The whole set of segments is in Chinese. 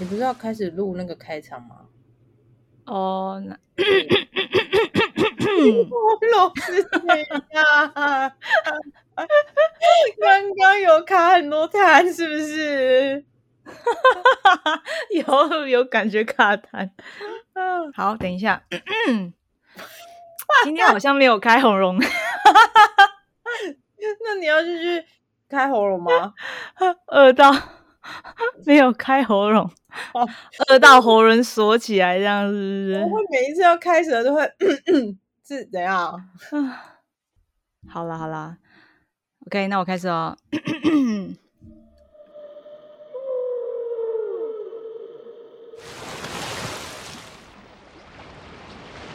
你不是要开始录那个开场吗？哦，那 老是这样，刚刚有卡很多痰，是不是？有有感觉卡痰。嗯，好，等一下，今天好像没有开喉咙，那你要继续开喉咙吗？饿到 没有开喉咙，饿到喉咙锁起来，这样是不我会每一次要开始的都会是怎样？是？好啦好啦，OK，那我开始哦。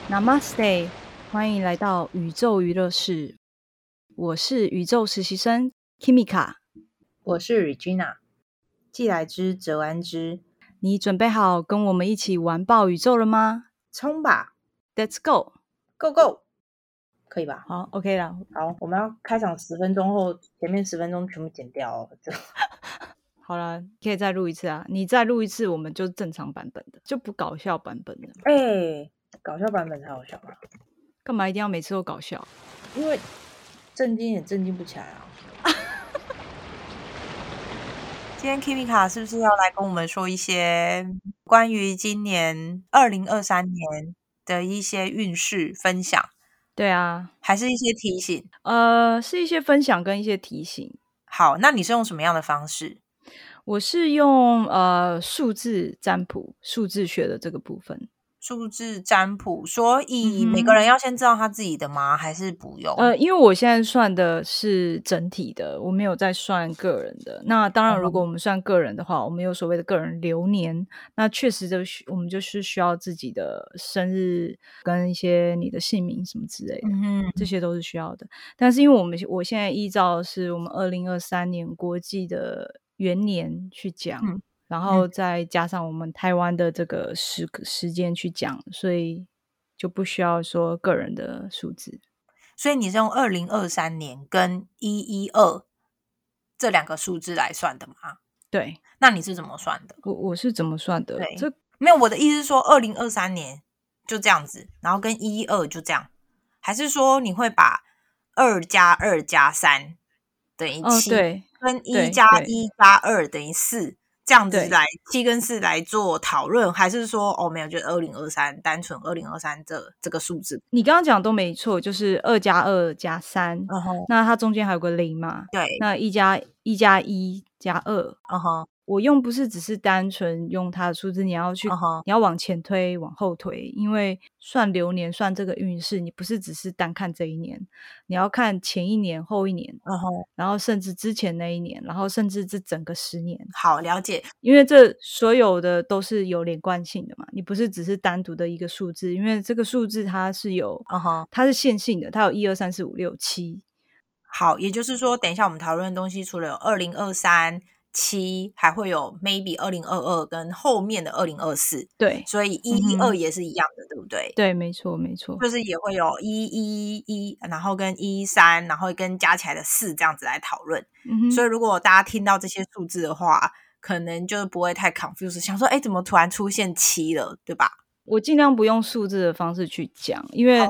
Namaste，欢迎来到宇宙娱乐室。我是宇宙实习生 Kimika，我是 Regina，既来之则安之，你准备好跟我们一起玩爆宇宙了吗冲吧？Let's go！，Go Go，可以吧？好，OK 了。好，我们要开场十分钟后，前面十分钟全部剪掉哦。好了，可以再录一次啊！你再录一次，我们就正常版本的，就不搞笑版本的。哎、搞笑版本才好笑啊，干嘛一定要每次都搞笑？因为震惊也震惊不起来啊。今天 Kimika 是不是要来跟我们说一些关于今年二零二三年的一些运势分享，对啊，还是一些提醒？呃，是一些分享跟一些提醒。好，那你是用什么样的方式？我是用呃数字占卜、数字学的这个部分。数字占卜，所以每个人要先知道他自己的吗？还是不用？呃，因为我现在算的是整体的，我没有在算个人的。那当然，如果我们算个人的话，我们有所谓的个人流年，那确实就需我们就是需要自己的生日跟一些你的姓名什么之类的。嗯，这些都是需要的。但是因为我们我现在依照是我们二零二三年国际的元年去讲，嗯然后再加上我们台湾的这个时时间去讲，所以就不需要说个人的数字。所以你是用二零二三年跟一一二这两个数字来算的吗？对那你是怎么算的？我我是怎么算的对？这没有，我的意思是说，二零二三年就这样子，然后跟一一二就这样，还是说你会把二加二加三等于哦，七、对跟一加一加二等于四，这样子对来七跟四来做讨论，还是说哦没有，就二零二三单纯二零二三这这个数字？你刚刚讲都没错，就是二加二加三，嗯哼，那它中间还有个零嘛？对，那一加一加一加二，嗯哼，我用不是只是单纯用它的数字，你要去你要往前推、往后推，因为算流年、算这个运势，你不是只是单看这一年，你要看前一年、后一年，然后甚至之前那一年，然后甚至这整个十年，好了解，因为这所有的都是有连贯性的嘛，你不是只是单独的一个数字，因为这个数字它是有。它是线性的，它有一二三四五六七，好，也就是说，等一下我们讨论的东西，除了有二零二三七，还会有 maybe 二零二二跟后面的二零二四，对所以一一二也是一样的，对不对？对，没错没错，就是也会有一一一，然后跟一三，然后跟加起来的四这样子来讨论。嗯，所以如果大家听到这些数字的话，可能就不会太 confused，想说，哎，怎么突然出现七了，对吧？我尽量不用数字的方式去讲，因为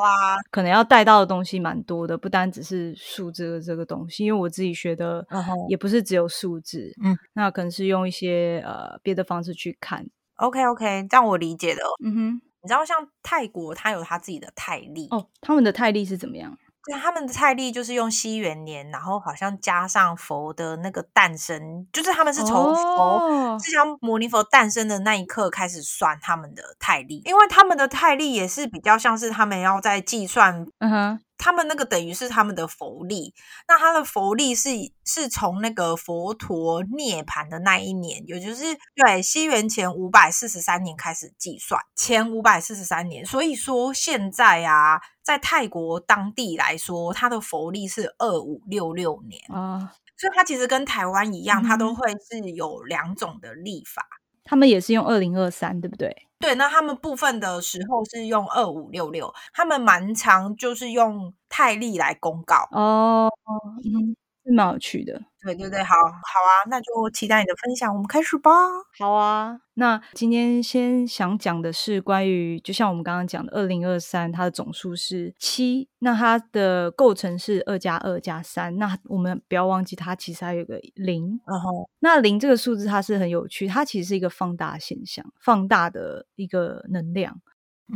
可能要带到的东西蛮多的，不单只是数字的这个东西。因为我自己学的也不是只有数字，嗯，那可能是用一些呃别的方式去看。OK OK，这样我理解的。嗯哼你知道，像泰国，它有它自己的泰历，哦，他们的泰历是怎么样？对，他们的泰历就是用西元年，然后好像加上佛的那个诞生，就是他们是从佛哦释迦牟尼佛诞生的那一刻开始算他们的泰历，因为他们的泰历也是比较像是他们要在计算。嗯哼，他们那个等于是他们的佛历，那他的佛历是是从那个佛陀涅盘的那一年，也就是对西元前五百四十三年开始计算，前五百四十三年。所以说现在啊，在泰国当地来说，它的佛历是二五六六年，啊，所以它其实跟台湾一样，它都会是有两种的历法。他们也是用二零二三，对不对？对，那他们部分的时候是用二五六六，他们蛮常就是用泰利来公告。哦，嗯是蛮有趣的。对对对，好好啊，那就期待你的分享，我们开始吧。好啊，那今天先想讲的是关于，就像我们刚刚讲的，二零二三它的总数是七，那它的构成是二加二加三，那我们不要忘记它其实还有个零。然后，那零这个数字它是很有趣，它其实是一个放大现象，放大的一个能量。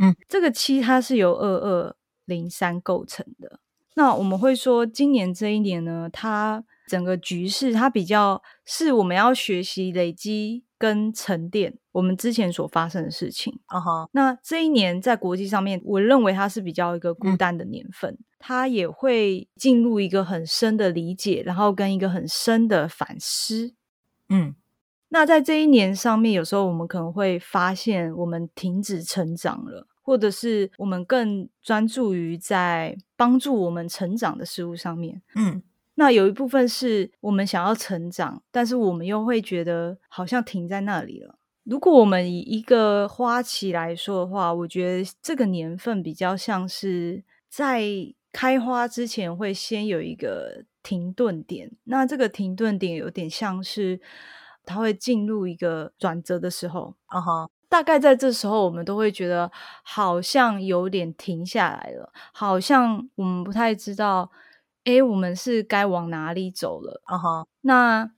嗯，这个七它是由二二零三构成的。那我们会说，今年这一年呢，它整个局势它比较是我们要学习累积跟沉淀我们之前所发生的事情。嗯哼，那这一年在国际上面，我认为它是比较一个孤单的年份，它也会进入一个很深的理解，然后跟一个很深的反思。嗯，那在这一年上面，有时候我们可能会发现，我们停止成长了。或者是我们更专注于在帮助我们成长的事物上面，嗯，那有一部分是我们想要成长，但是我们又会觉得好像停在那里了。如果我们以一个花期来说的话，我觉得这个年份比较像是在开花之前会先有一个停顿点，那这个停顿点有点像是它会进入一个转折的时候，嗯哼。大概在这时候，我们都会觉得好像有点停下来了，好像我们不太知道，哎，我们是该往哪里走了。嗯哼。那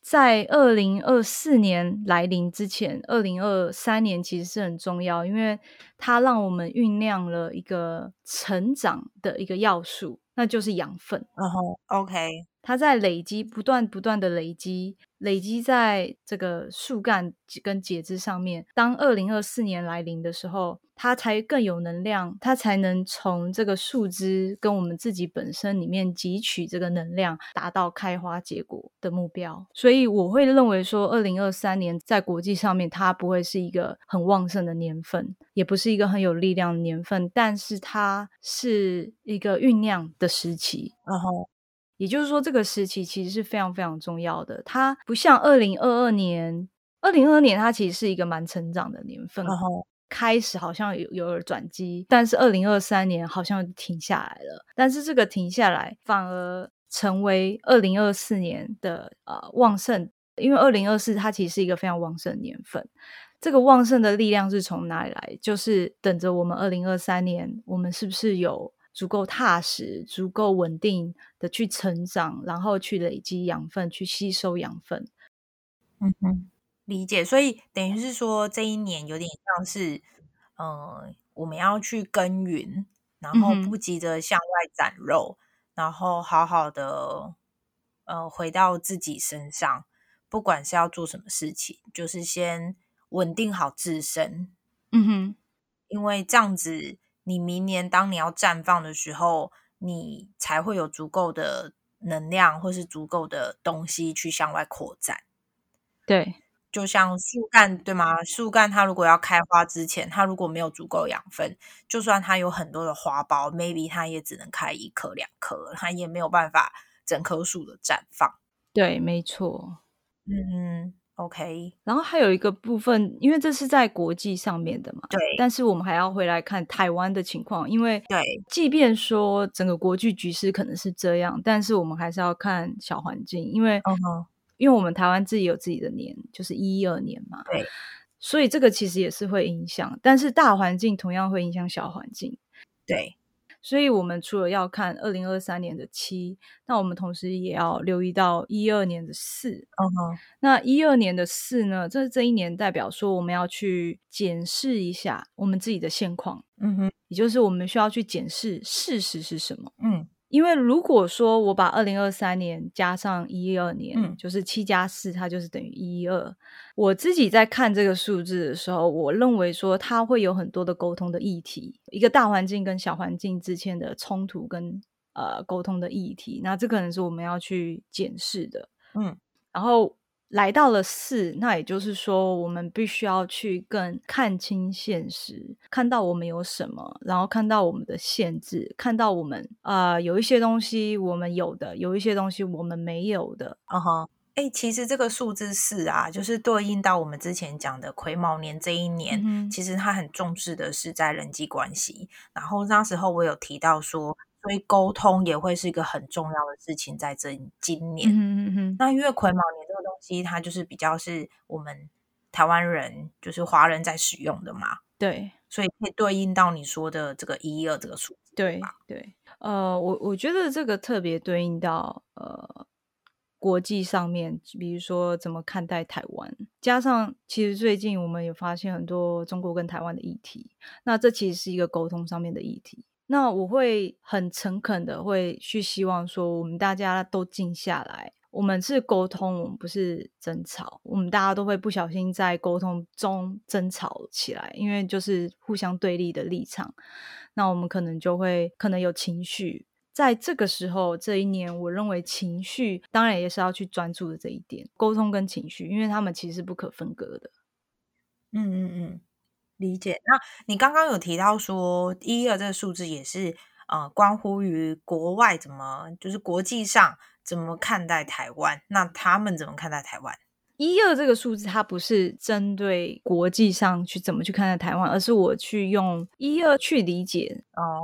在二零二四年来临之前，二零二三年其实是很重要，因为它让我们酝酿了一个成长的一个要素，那就是养分。嗯哼，OK。它在累积，不断不断的累积，累积在这个树干跟节枝上面。当二零二四年来临的时候，它才更有能量，它才能从这个树枝跟我们自己本身里面汲取这个能量，达到开花结果的目标。所以我会认为说，二零二三年在国际上面，它不会是一个很旺盛的年份，也不是一个很有力量的年份，但是它是一个酝酿的时期。然后。也就是说，这个时期其实是非常非常重要的。它不像二零二二年，二零二二年它其实是一个蛮成长的年份，然后开始好像有有了转机，但是二零二三年好像停下来了。但是这个停下来反而成为二零二四年的呃旺盛，因为二零二四它其实是一个非常旺盛的年份。这个旺盛的力量是从哪里来？就是等着我们二零二三年，我们是不是有？足够踏实、足够稳定的去成长，然后去累积养分，去吸收养分。嗯哼，理解。所以等于是说，这一年有点像是，呃，我们要去耕耘，然后不急着向外展肉，然后好好的，呃，回到自己身上，不管是要做什么事情，就是先稳定好自身。嗯哼，因为这样子。你明年当你要绽放的时候，你才会有足够的能量，或是足够的东西去向外扩展。对，就像树干，对吗？树干它如果要开花之前，它如果没有足够养分，就算它有很多的花苞，maybe 它也只能开一颗两颗，它也没有办法整棵树的绽放。对，没错。嗯。OK，然后还有一个部分，因为这是在国际上面的嘛，对。但是我们还要回来看台湾的情况，因为对，即便说整个国际局势可能是这样，但是我们还是要看小环境，因为因为我们台湾自己有自己的年，就是一二年嘛，对。所以这个其实也是会影响，但是大环境同样会影响小环境，对。所以，我们除了要看二零二三年的七，那我们同时也要留意到一二年的四。嗯哼，那一二年的四呢？这这一年代表说，我们要去检视一下我们自己的现况。嗯哼，也就是我们需要去检视事实是什么。嗯。因为如果说我把二零二三年加上一二年，嗯，就是七加四，它就是等于一二。我自己在看这个数字的时候，我认为说它会有很多的沟通的议题，一个大环境跟小环境之间的冲突跟呃沟通的议题，那这可能是我们要去检视的，嗯，然后。来到了四，那也就是说，我们必须要去更看清现实，看到我们有什么，然后看到我们的限制，看到我们啊有一些东西我们有的，有一些东西我们没有的。嗯哼，哎，其实这个数字四啊，就是对应到我们之前讲的癸卯年这一年，其实他很重视的是在人际关系。然后那时候我有提到说。所以沟通也会是一个很重要的事情在这今年。嗯嗯嗯，那因为癸卯年这个东西，它就是比较是我们台湾人，就是华人在使用的嘛，对所以可以对应到你说的这个一二这个数字。对对，呃，我我觉得这个特别对应到呃国际上面，比如说怎么看待台湾，加上其实最近我们有发现很多中国跟台湾的议题，那这其实是一个沟通上面的议题。那我会很诚恳的会去希望说，我们大家都静下来，我们是沟通，我们不是争吵。我们大家都会不小心在沟通中争吵起来，因为就是互相对立的立场。那我们可能就会可能有情绪，在这个时候这一年，我认为情绪当然也是要去专注的这一点，沟通跟情绪，因为他们其实不可分割的。嗯嗯嗯，理解。那你刚刚有提到说一二这个数字也是呃关乎于国外怎么，就是国际上怎么看待台湾，那他们怎么看待台湾？一二这个数字，它不是针对国际上去怎么去看待台湾，而是我去用一二去理解哦，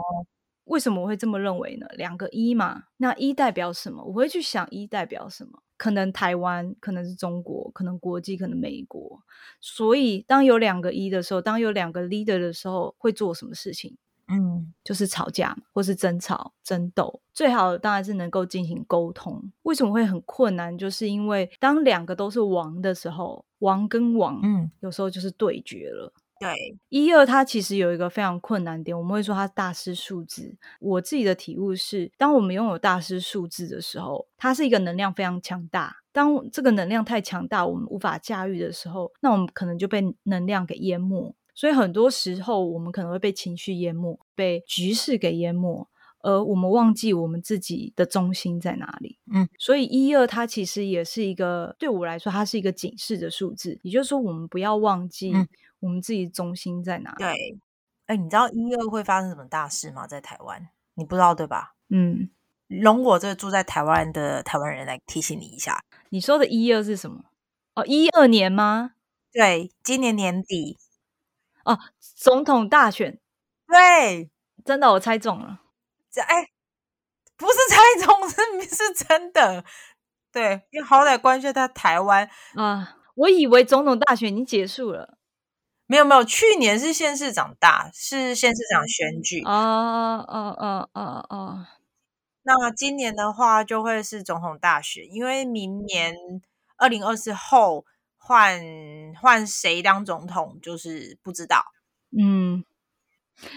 为什么我会这么认为呢？两个一嘛，那一代表什么？我会去想一代表什么？可能台湾，可能是中国，可能国际，可能美国。所以当有两个一的时候，当有两个 leader 的时候，会做什么事情？嗯就是吵架，或是争吵、争斗，最好当然是能够进行沟通。为什么会很困难？就是因为当两个都是王的时候，王跟王，嗯，有时候就是对决了。对，一二它其实有一个非常困难点，我们会说它大师数字。我自己的体悟是，当我们拥有大师数字的时候，它是一个能量非常强大。当这个能量太强大，我们无法驾驭的时候，那我们可能就被能量给淹没。所以很多时候，我们可能会被情绪淹没，被局势给淹没，而我们忘记我们自己的中心在哪里。嗯，所以一二它其实也是一个对我来说，它是一个警示的数字，也就是说，我们不要忘记嗯我们自己中心在哪里。对。哎，你知道一二会发生什么大事吗？在台湾，你不知道对吧？嗯，容我这个住在台湾的台湾人来提醒你一下。你说的一二是什么？哦，一二年吗？对，今年年底，哦，总统大选，对，真的我猜中了。这哎，不是猜中，是是真的。对，因为好歹关系在台湾，啊，我以为总统大选已经结束了。没有没有，去年是县市长大，是县市长选举。哦哦哦哦哦，那今年的话，就会是总统大选，因为明年二零二四后换换谁当总统，就是不知道。嗯，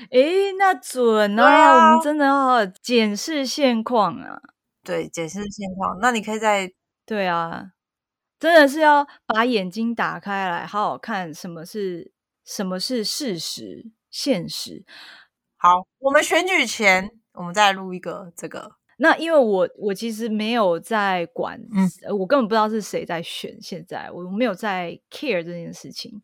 诶，那准对啊！我啊们真的要好好检视现况啊。对，检视现况。那你可以在对啊，真的是要把眼睛打开来，好好看什么是什么是事实、现实。好，我们选举前，我们再录一个这个。那因为我我其实没有在管，嗯呃我根本不知道是谁在选。现在我没有在 care 这件事情，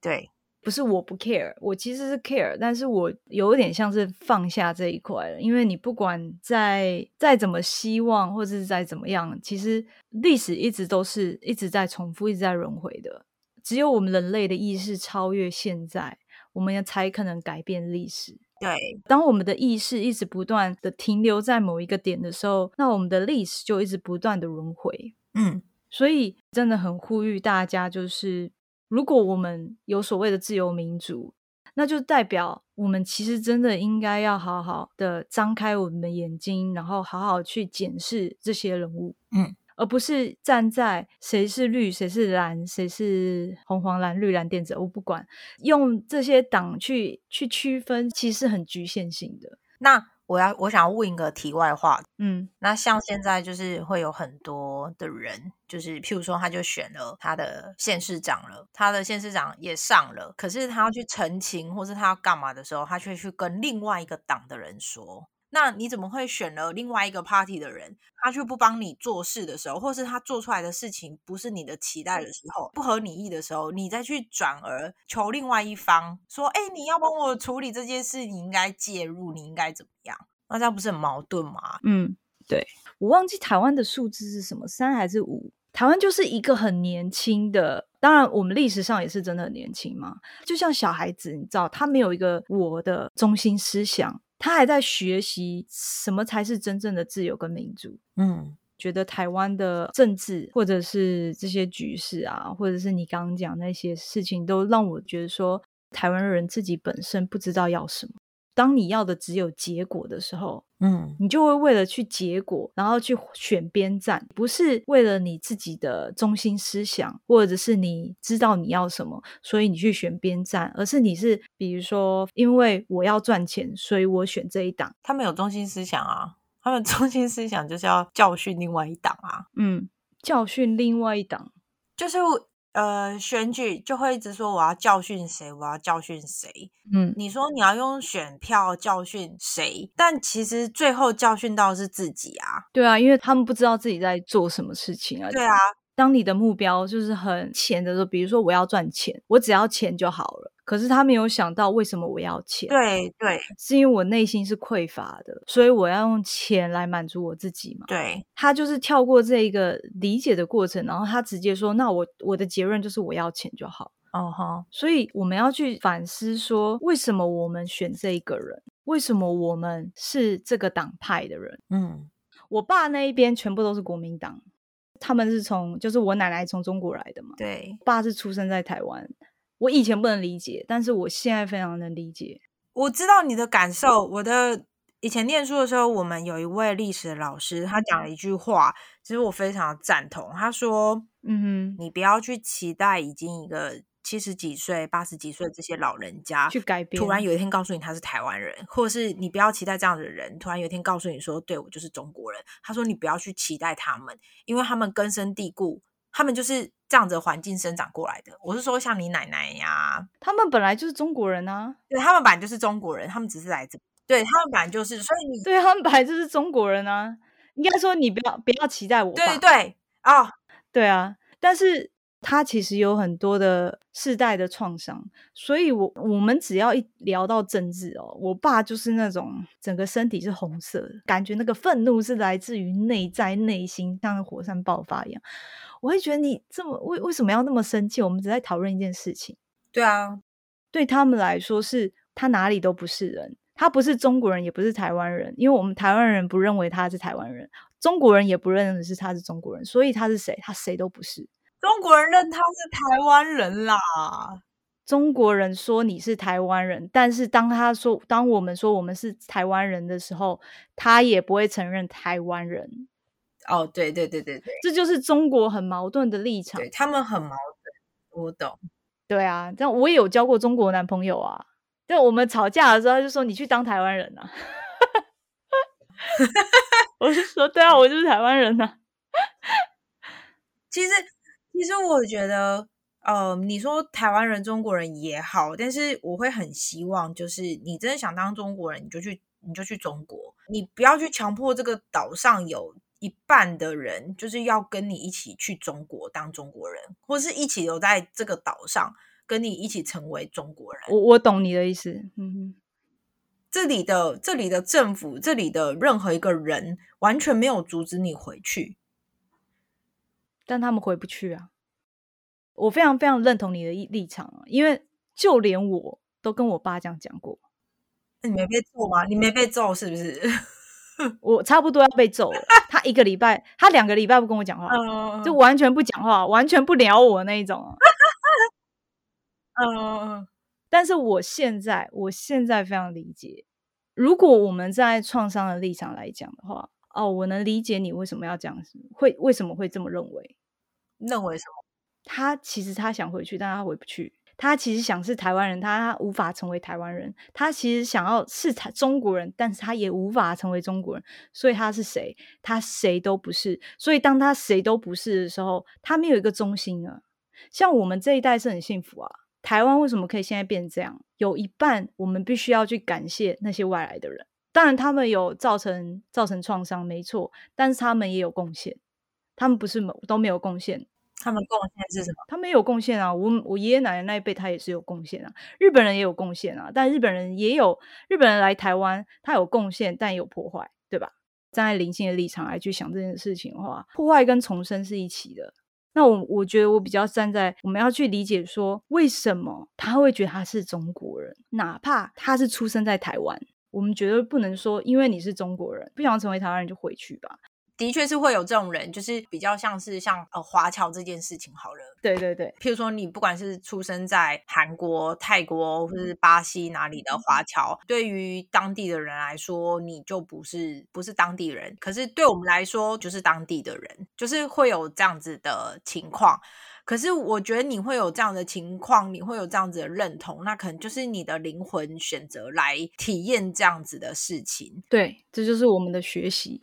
对，不是我不 care，我其实是 care，但是我有点像是放下这一块了。因为你不管再再怎么希望，或者是再怎么样，其实历史一直都是一直在重复，一直在轮回的。只有我们人类的意识超越现在，我们才可能改变历史。对，当我们的意识一直不断的停留在某一个点的时候，那我们的历史就一直不断的轮回。嗯，所以真的很呼吁大家，就是如果我们有所谓的自由民主，那就代表我们其实真的应该要好好的张开我们的眼睛，然后好好去检视这些人物，嗯，而不是站在谁是绿，谁是蓝，谁是红黄蓝绿蓝电子，我不管，用这些党去去区分，其实很局限性的。那我要我想要问一个题外话，嗯那像现在就是会有很多的人，就是譬如说，他就选了他的县市长了，他的县市长也上了，可是他要去澄清或是他要干嘛的时候，他却去跟另外一个党的人说。那你怎么会选了另外一个 party 的人，他却不帮你做事的时候，或是他做出来的事情不是你的期待的时候，不合你意的时候，你再去转而求另外一方说，哎、你要帮我处理这件事，你应该介入，你应该怎么样？那这样不是很矛盾吗？嗯，对我忘记台湾的数字是什么，三还是五？台湾就是一个很年轻的，当然我们历史上也是真的很年轻嘛。就像小孩子，你知道，他没有一个我的中心思想，他还在学习什么才是真正的自由跟民主。嗯，觉得台湾的政治或者是这些局势啊，或者是你刚刚讲那些事情，都让我觉得说，台湾人自己本身不知道要什么。当你要的只有结果的时候，嗯，你就会为了去结果，然后去选边站，不是为了你自己的中心思想，或者是你知道你要什么，所以你去选边站，而是你是比如说，因为我要赚钱，所以我选这一档。他们有中心思想啊，他们 中心思想就是要教训另外一党啊，嗯，教训另外一党，就是呃，选举就会一直说我要教训谁，我要教训谁。嗯，你说你要用选票教训谁，但其实最后教训到是自己啊。对啊，因为他们不知道自己在做什么事情啊。对啊，当你的目标就是很钱的时候，比如说我要赚钱，我只要钱就好了。可是他没有想到为什么我要钱，对对是因为我内心是匮乏的，所以我要用钱来满足我自己嘛。对，他就是跳过这一个理解的过程，然后他直接说：“那我我的结论就是我要钱就好。哦哈，”所以我们要去反思说，为什么我们选这一个人？为什么我们是这个党派的人？嗯我爸那一边全部都是国民党，他们是从就是我奶奶从中国来的嘛，对，爸是出生在台湾。我以前不能理解，但是我现在非常能理解。我知道你的感受。我的以前念书的时候，我们有一位历史老师，他讲了一句话，其实我非常赞同。他说嗯哼：“你不要去期待已经一个七十几岁、八十几岁这些老人家，去改变，突然有一天告诉你他是台湾人，或者是你不要期待这样的人突然有一天告诉你说，对我就是中国人。他说你不要去期待他们，因为他们根深蒂固，他们就是这样子的环境生长过来的。我是说像你奶奶呀，他们本来就是中国人啊，对他们本来就是中国人，他们只是来自，对他们本来就是，所以你对他们本来就是中国人啊。应该说你不要不要期待我爸，对对哦，对啊，但是他其实有很多的世代的创伤，所以我我们只要一聊到政治哦，我爸就是那种整个身体是红色的，感觉那个愤怒是来自于内在内心，像火山爆发一样。我会觉得你这么为为什么要那么生气？我们只在讨论一件事情，对啊，对他们来说是他哪里都不是人，他不是中国人，也不是台湾人，因为我们台湾人不认为他是台湾人，中国人也不认为是他是中国人，所以他是谁？他谁都不是。中国人认他是台湾人啦，中国人说你是台湾人，但是当他说当我们说我们是台湾人的时候，他也不会承认台湾人，哦，对对对对对，这就是中国很矛盾的立场对。他们很矛盾，我懂。对啊，这样我也有交过中国男朋友啊。就我们吵架的时候，他就说你去当台湾人啊。我是说对啊，我就是台湾人啊。其实，其实我觉得，呃，你说台湾人、中国人也好，但是我会很希望，就是你真的想当中国人，你就去，你就去中国，你不要去强迫这个岛上有一半的人，就是要跟你一起去中国当中国人，或是一起留在这个岛上，跟你一起成为中国人。我我懂你的意思，嗯哼。这里的这里的政府，这里的任何一个人，完全没有阻止你回去。但他们回不去啊。我非常非常认同你的立立场啊，因为就连我都跟我爸这样讲过，那你没被揍吗？你没被揍是不是？我差不多要被揍了。他一个礼拜，他两个礼拜不跟我讲话，嗯，就完全不讲话，完全不聊我那一种啊。嗯但是我现在，我现在非常理解，如果我们在创伤的立场来讲的话，哦，我能理解你为什么要这样子，会为什么会这么认为。认为什么？他其实他想回去，但他回不去。他其实想是台湾人，他无法成为台湾人。他其实想要是台中国人，但是他也无法成为中国人。所以他是谁？他谁都不是。所以当他谁都不是的时候，他没有一个中心啊。像我们这一代是很幸福啊。台湾为什么可以现在变成这样？有一半我们必须要去感谢那些外来的人。当然，他们有造成造成创伤，没错，但是他们也有贡献。他们不是都没有贡献，他们贡献是什么？他们也有贡献啊！我我爷爷奶奶那一辈，他也是有贡献啊。日本人也有贡献啊，但日本人也有日本人来台湾，他有贡献，但也有破坏，对吧？站在灵性的立场来去想这件事情的话，破坏跟重生是一起的。那我我觉得我比较站在我们要去理解说，为什么他会觉得他是中国人，哪怕他是出生在台湾，我们绝对不能说，因为你是中国人，不想成为台湾人就回去吧。的确是会有这种人，就是比较像是像呃华侨这件事情好了。对对对，譬如说你不管是出生在韩国、泰国或是巴西哪里的华侨，对于当地的人来说，你就不是不是当地人，可是对我们来说就是当地的人，就是会有这样子的情况。可是我觉得你会有这样的情况，你会有这样子的认同，那可能就是你的灵魂选择来体验这样子的事情。对，这就是我们的学习。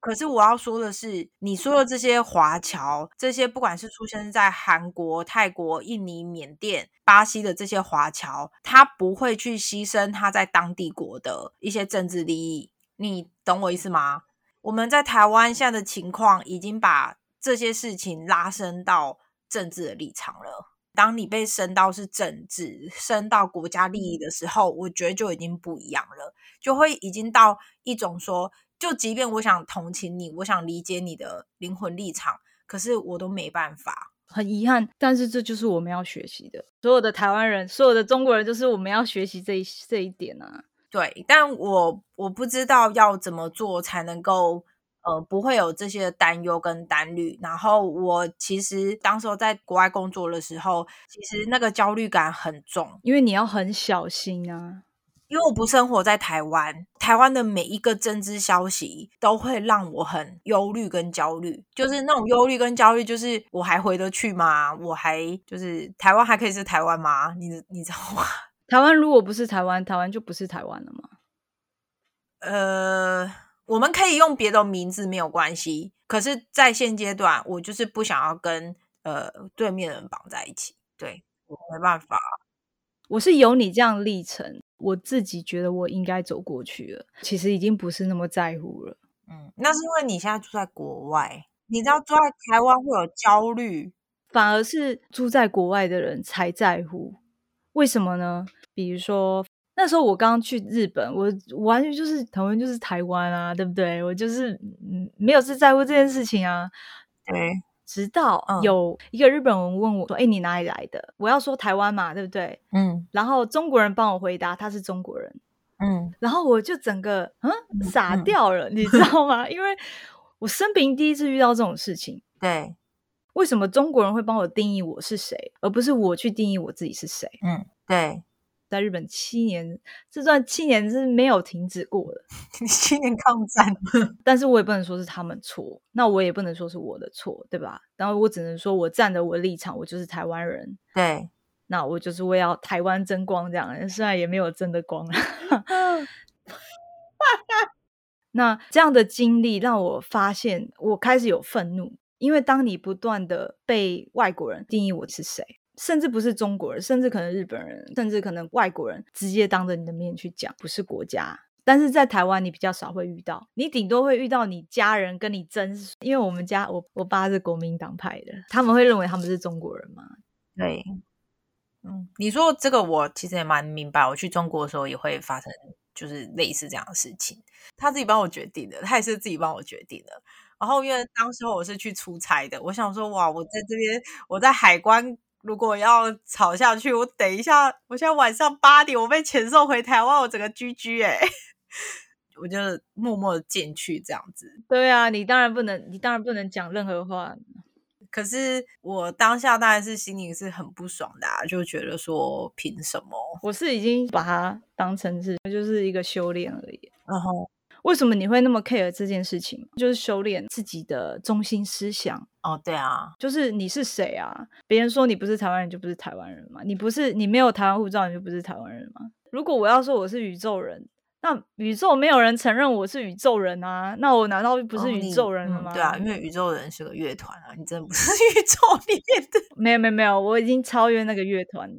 可是我要说的是，你说的这些华侨，这些不管是出生在韩国、泰国、印尼、缅甸、巴西的这些华侨，他不会去牺牲他在当地国的一些政治利益。你懂我意思吗？我们在台湾现在的情况，已经把这些事情拉伸到。政治的立场了。当你被升到是政治，升到国家利益的时候，我觉得就已经不一样了，就会已经到一种说，就即便我想同情你，我想理解你的灵魂立场，可是我都没办法。很遗憾，但是这就是我们要学习的。所有的台湾人，所有的中国人，就是我们要学习这一这一点啊。对，但我我不知道要怎么做才能够。呃，不会有这些担忧跟担虑。然后我其实当时候在国外工作的时候，其实那个焦虑感很重，因为你要很小心啊。因为我不生活在台湾，台湾的每一个政治消息都会让我很忧虑跟焦虑。就是那种忧虑跟焦虑，就是我还回得去吗？我还就是台湾还可以是台湾吗？你你知道吗？台湾如果不是台湾，台湾就不是台湾了吗？呃。我们可以用别的名字没有关系，可是，在现阶段，我就是不想要跟呃对面的人绑在一起。对我没办法，我是有你这样历程，我自己觉得我应该走过去了，其实已经不是那么在乎了。嗯，那是因为你现在住在国外，你知道住在台湾会有焦虑，反而是住在国外的人才在乎。为什么呢？比如说。那时候我刚刚去日本，我完全就是台湾就是台湾啊，对不对？我就是嗯，没有是在乎这件事情啊。对，直到有一个日本人问我说：“哎，你哪里来的？”我要说台湾嘛，对不对？嗯。然后中国人帮我回答，他是中国人。嗯。然后我就整个嗯傻掉了，你知道吗？因为我生平第一次遇到这种事情。对。为什么中国人会帮我定义我是谁，而不是我去定义我自己是谁？嗯，对。在日本七年，这段七年是没有停止过的。七年抗战，但是我也不能说是他们错，那我也不能说是我的错，对吧？然后我只能说我站的我的立场，我就是台湾人。对，那我就是为要台湾争光这样，虽然也没有争的光。那这样的经历让我发现，我开始有愤怒，因为当你不断的被外国人定义我是谁。甚至不是中国人，甚至可能日本人，甚至可能外国人，直接当着你的面去讲，不是国家。但是在台湾，你比较少会遇到，你顶多会遇到你家人跟你争，因为我们家我我爸是国民党派的，他们会认为他们是中国人嘛？对，嗯，你说这个我其实也蛮明白，我去中国的时候也会发生，就是类似这样的事情。他自己帮我决定的，他也是自己帮我决定的。然后因为当时候我是去出差的，我想说哇，我在这边，我在海关。如果要吵下去，我等一下，我现在晚上八点，我被遣送回台湾，我整个居居哎，我就默默的进去这样子。对啊，你当然不能，你当然不能讲任何话。可是我当下当然是心里是很不爽的，就觉得说凭什么？我是已经把它当成是就是一个修炼而已。然后。为什么你会那么 care 这件事情？就是修炼自己的中心思想哦。对啊，就是你是谁啊？别人说你不是台湾人，就不是台湾人嘛？你不是你没有台湾护照，你就不是台湾人吗？如果我要说我是宇宙人，那宇宙没有人承认我是宇宙人啊？那我难道不是宇宙人了吗？对啊，因为宇宙人是个乐团啊，你真的不是 宇宙里面的。没有没有没有，我已经超越那个乐团了。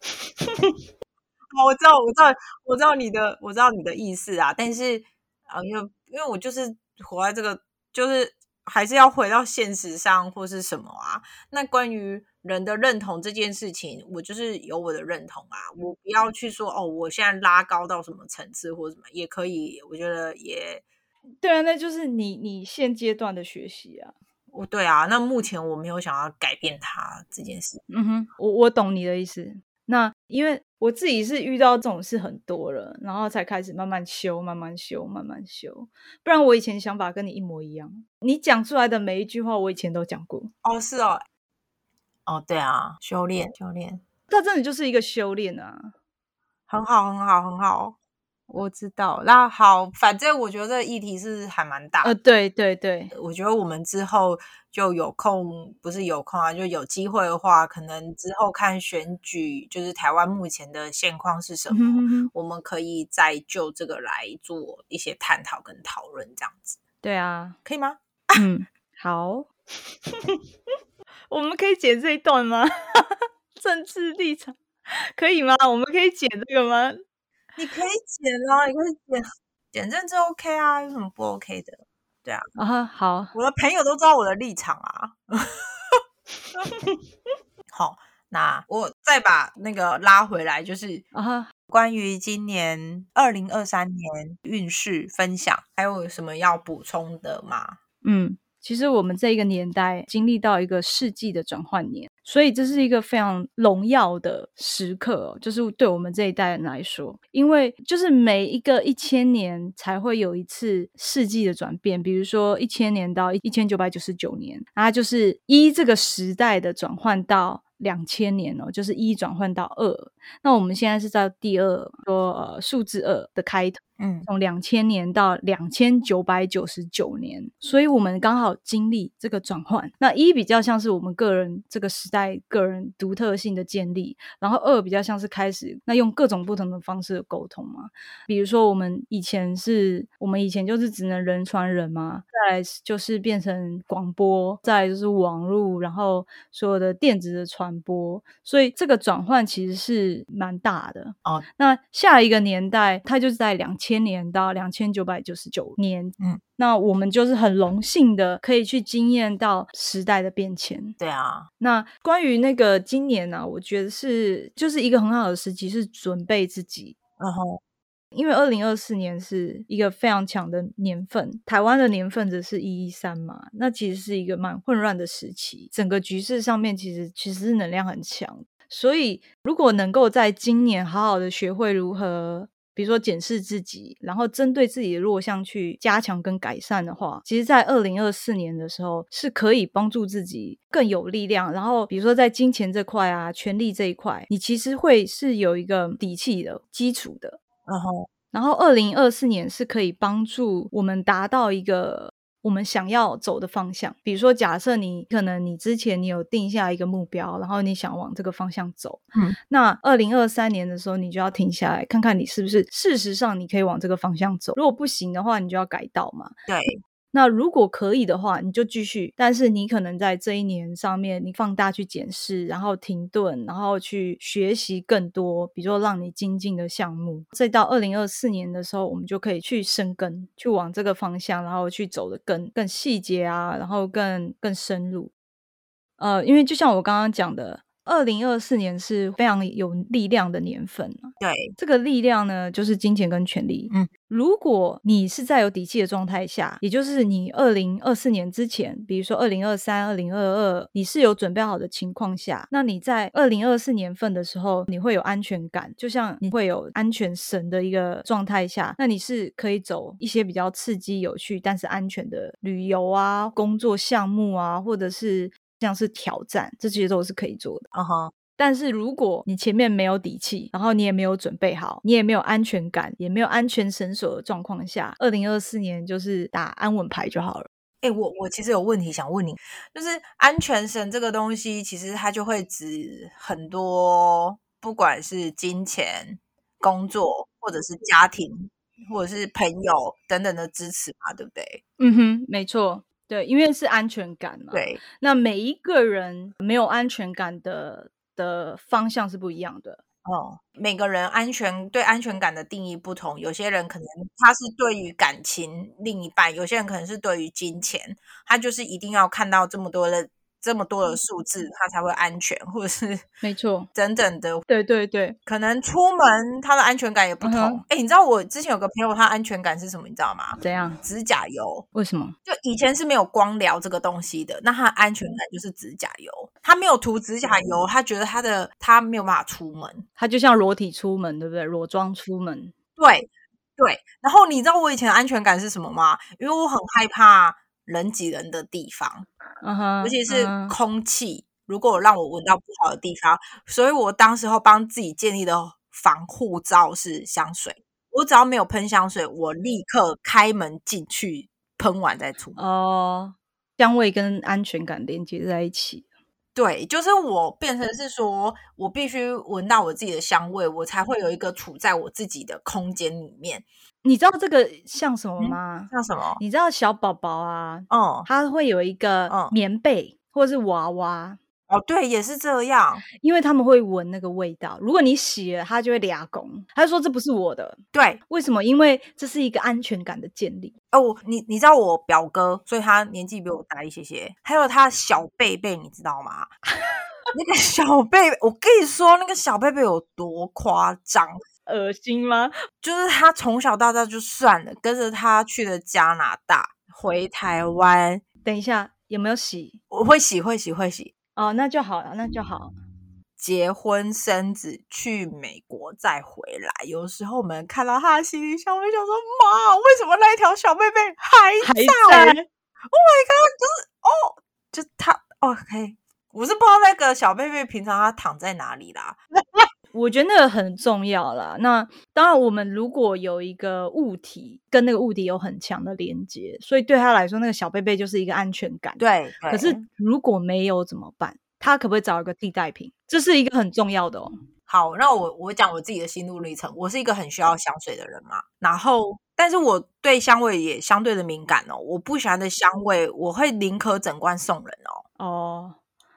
我知道，我知道，我知道你的，我知道你的意思啊，但是。啊，因为因为我就是活在这个，就是还是要回到现实上或是什么啊？那关于人的认同这件事情，我就是有我的认同啊，我不要去说哦，我现在拉高到什么层次或什么也可以，我觉得也对啊，那就是你你现阶段的学习啊，我对啊，那目前我没有想要改变它这件事。嗯哼，我我懂你的意思。那因为我自己是遇到这种事很多了，然后才开始慢慢修，慢慢修，慢慢修。不然我以前想法跟你一模一样，你讲出来的每一句话，我以前都讲过。哦，是哦，哦，对啊，修炼，修炼，它真的就是一个修炼啊，很好，很好，很好。我知道，那好，反正我觉得这个议题是还蛮大。呃，对对对，我觉得我们之后就有空，不是有空啊，就有机会的话，可能之后看选举，就是台湾目前的现况是什么，我们可以再就这个来做一些探讨跟讨论，这样子。对啊，可以吗？嗯，好。我们可以剪这一段吗？政治立场可以吗？我们可以剪这个吗？你可以剪啊，你可以剪，剪正就 OK 啊，有什么不 OK 的？对啊，啊好，我的朋友都知道我的立场啊。好，那我再把那个拉回来，就是啊，关于今年二零二三年运势分享，还有什么要补充的吗？嗯。其实我们这一个年代经历到一个世纪的转换年，所以这是一个非常荣耀的时刻，就是对我们这一代人来说，因为就是每一个一千年才会有一次世纪的转变，比如说一千年到一千九百九十九年，它就是一这个时代的转换到两千年哦，就是一转换到二，那我们现在是在第二说呃数字二的开头。嗯，从两千年到两千九百九十九年，所以我们刚好经历这个转换。那一比较像是我们个人这个时代个人独特性的建立，然后二比较像是开始那用各种不同的方式沟通嘛。比如说我们以前是我们以前就是只能人传人嘛，再来就是变成广播，再来就是网络，然后所有的电子的传播，所以这个转换其实是蛮大的哦。那下一个年代，它就是在两千。千年到两千九百九十九年，嗯，那我们就是很荣幸的可以去经验到时代的变迁。对啊，那关于那个今年呢，我觉得是就是一个很好的时期，是准备自己。然后，因为二零二四年是一个非常强的年份，台湾的年份则是一一三嘛，那其实是一个蛮混乱的时期，整个局势上面其实其实是能量很强，所以如果能够在今年好好的学会如何。比如说检视自己，然后针对自己的弱项去加强跟改善的话，其实，在二零二四年的时候是可以帮助自己更有力量。然后，比如说在金钱这块啊，权力这一块，你其实会是有一个底气的基础的。然后，然后二零二四年是可以帮助我们达到一个。我们想要走的方向，比如说，假设你可能你之前你有定下一个目标，然后你想往这个方向走，嗯，那二零二三年的时候，你就要停下来看看你是不是事实上你可以往这个方向走。如果不行的话，你就要改道嘛。对。那如果可以的话，你就继续。但是你可能在这一年上面，你放大去检视，然后停顿，然后去学习更多，比如说让你精进的项目。再到二零二四年的时候，我们就可以去深耕，去往这个方向，然后去走的更更细节啊，然后更更深入。呃，因为就像我刚刚讲的。二零二四年是非常有力量的年份对，这个力量呢，就是金钱跟权力。嗯，如果你是在有底气的状态下，也就是你二零二四年之前，比如说二零二三、二零二二，你是有准备好的情况下，那你在二零二四年份的时候，你会有安全感，就像你会有安全绳的一个状态下，那你是可以走一些比较刺激、有趣但是安全的旅游啊、工作项目啊，或者是。像是挑战，这些都是可以做的。啊哈！但是如果你前面没有底气，然后你也没有准备好，你也没有安全感，也没有安全绳索的状况下，二零二四年就是打安稳牌就好了。哎，我我其实有问题想问你，就是安全绳这个东西，其实它就会指很多，不管是金钱、工作，或者是家庭，或者是朋友等等的支持嘛，对不对？嗯哼，没错。对，因为是安全感嘛。对，那每一个人没有安全感的的方向是不一样的。哦，每个人安全对安全感的定义不同，有些人可能他是对于感情另一半，有些人可能是对于金钱，他就是一定要看到这么多的这么多的数字，它才会安全，或者是 没错，等等的。对对对，可能出门它的安全感也不同。嗯哎、你知道我之前有个朋友，他安全感是什么？你知道吗？怎样？指甲油。为什么？就以前是没有光疗这个东西的，那他的安全感就是指甲油。他没有涂指甲油，他觉得他的他没有办法出门。他就像裸体出门，对不对？裸妆出门，对对，然后你知道我以前的安全感是什么吗？因为我很害怕人挤人的地方，嗯哼，尤其是空气，如果让我闻到不好的地方，所以我当时候帮自己建立的防护罩是香水。我只要没有喷香水，我立刻开门进去，喷完再出门。哦，香味跟安全感连接在一起。对，就是我变成是说，我必须闻到我自己的香味，我才会有一个处在我自己的空间里面。你知道这个像什么嗯吗？像什么？你知道小宝宝啊，嗯，他会有一个嗯棉被或者是娃娃，哦，对，也是这样。因为他们会闻那个味道。如果你洗了，他就会俩拱。他就说这不是我的，对，为什么？因为这是一个安全感的建立。哦，你你知道我表哥，所以他年纪比我大一些些，还有他小贝贝，你知道吗？那个小贝贝，我跟你说，那个小贝贝有多夸张，恶心吗？就是他从小到大就算了，跟着他去了加拿大，回台湾，等一下，有没有洗？我会洗，会洗，会洗。哦，那就好了，那就好。结婚生子去美国再回来，有时候我们看到他的行李箱，我就想说：妈，为什么那一条小妹妹还还在在 Oh my god！就是哦，就他 OK，我是不知道那个小妹妹平常她躺在哪里啦。我觉得那个很重要啦。那当然，我们如果有一个物体跟那个物体有很强的连接，所以对他来说，那个小贝贝就是一个安全感。，对，可是如果没有怎么办？他可不可以找一个替代品？这是一个很重要的哦。好，那我我讲我自己的心路历程。我是一个很需要香水的人嘛，然后但是我对香味也相对的敏感哦。我不喜欢的香味，我会宁可整罐送人哦。哦，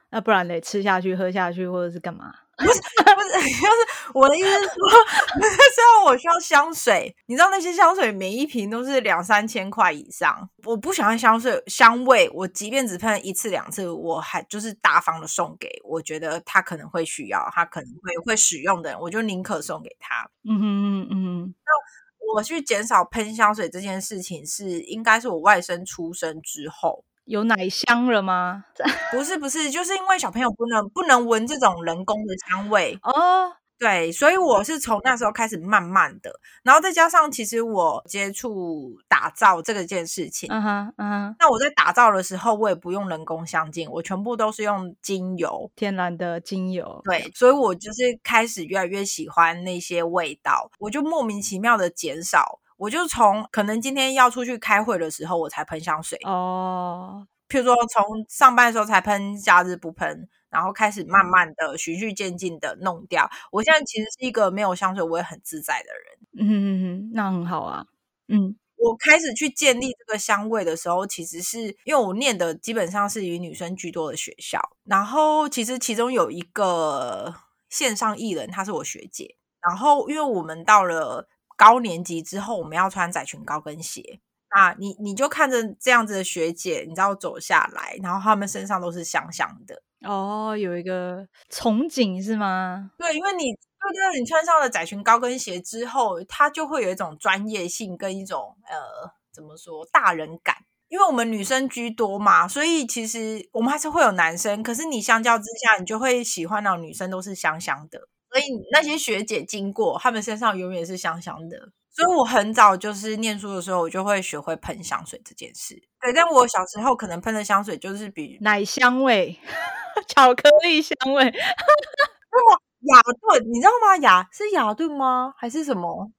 那不然得吃下去、喝下去，或者是干嘛？不是，就是我的意思是说，虽然我需要香水，你知道那些香水每一瓶都是两三千块以上，我不喜欢香水香味，我即便只喷一次两次，我还就是大方的送给我觉得他可能会需要，他可能会会使用的人，我就宁可送给他。嗯哼嗯嗯那我去减少喷香水这件事情是，应该是我外甥出生之后。有奶香了吗？不是不是，就是因为小朋友不能不能闻这种人工的香味，哦，对，所以我是从那时候开始慢慢的，然后再加上其实我接触打造这个件事情，嗯哼嗯哼，那我在打造的时候，我也不用人工香精，我全部都是用精油。天然的精油。对，所以我就是开始越来越喜欢那些味道，我就莫名其妙的减少，我就从可能今天要出去开会的时候，我才喷香水，哦，譬如说从上班的时候才喷，假日不喷，然后开始慢慢的循序渐进的弄掉。我现在其实是一个没有香水我也很自在的人。嗯哼嗯哼，那很好啊。嗯我开始去建立这个香味的时候，其实是因为我念的基本上是以女生居多的学校，然后其实其中有一个线上艺人，她是我学姐，然后因为我们到了高年级之后，我们要穿窄裙高跟鞋。啊，你你就看着这样子的学姐，你知道走下来，然后她们身上都是香香的，哦，有一个憧憬是吗？对，因为你对对，你穿上了窄裙高跟鞋之后，它就会有一种专业性跟一种呃，怎么说大人感。因为我们女生居多嘛，所以其实我们还是会有男生，可是你相较之下，你就会喜欢到女生都是香香的。所以那些学姐经过，她们身上永远是香香的。所以我很早就是念书的时候，我就会学会喷香水这件事。对，但我小时候可能喷的香水就是比奶香味、巧克力香味，雅顿，你知道吗？雅是雅顿吗？还是什么？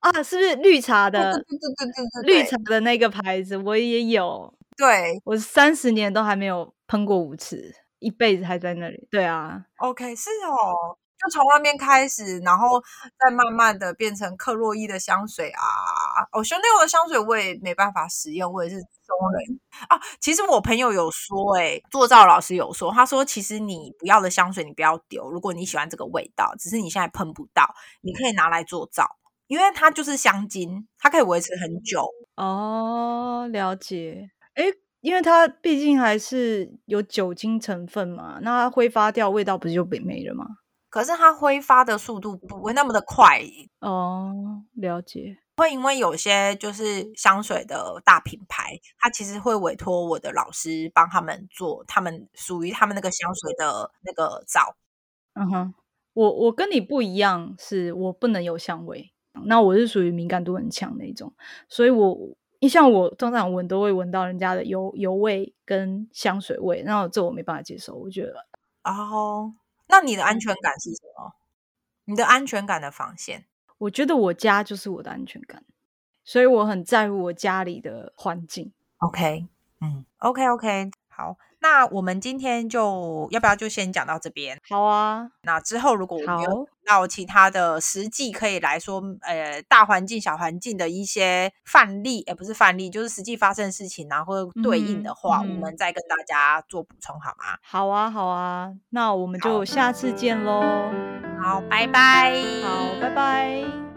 啊，是不是绿茶的对的？对对对对，绿茶的那个牌子我也有，对我三十年都还没有喷过五次，一辈子还在那里。对啊，，OK，是哦，就从那边开始，然后再慢慢的变成克洛伊的香水啊，哦，香奈儿的香水我也没办法使用，我也是中人啊。其实我朋友有说、欸，做造老师有说，他说其实你不要的香水你不要丢，如果你喜欢这个味道，只是你现在喷不到，你可以拿来做皂，因为它就是香精，它可以维持很久。哦，了解。诶，因为它毕竟还是有酒精成分嘛，那它挥发掉味道不是就没没了吗？可是它挥发的速度不会那么的快。哦，了解。会因为有些就是香水的大品牌，它其实会委托我的老师帮他们做，他们属于他们那个香水的那个皂。嗯哼，我我跟你不一样，是我不能有香味，那我是属于敏感度很强那种，所以我你像我通常闻都会闻到人家的油油味跟香水味，那这我没办法接受，我觉得。哦，那你的安全感是什么？你的安全感的防线？我觉得我家就是我的安全感，所以我很在乎我家里的环境。OK，嗯，OK，OK，好，那我们今天就要不要就先讲到这边？好啊，那之后如果我们有到其他的实际可以来说，呃，大环境、小环境的一些范例，而不是范例，就是实际发生事情然后对应的话，我们再跟大家做补充，好吗？好啊，好啊，那我们就下次见喽。好，拜拜。好，拜拜。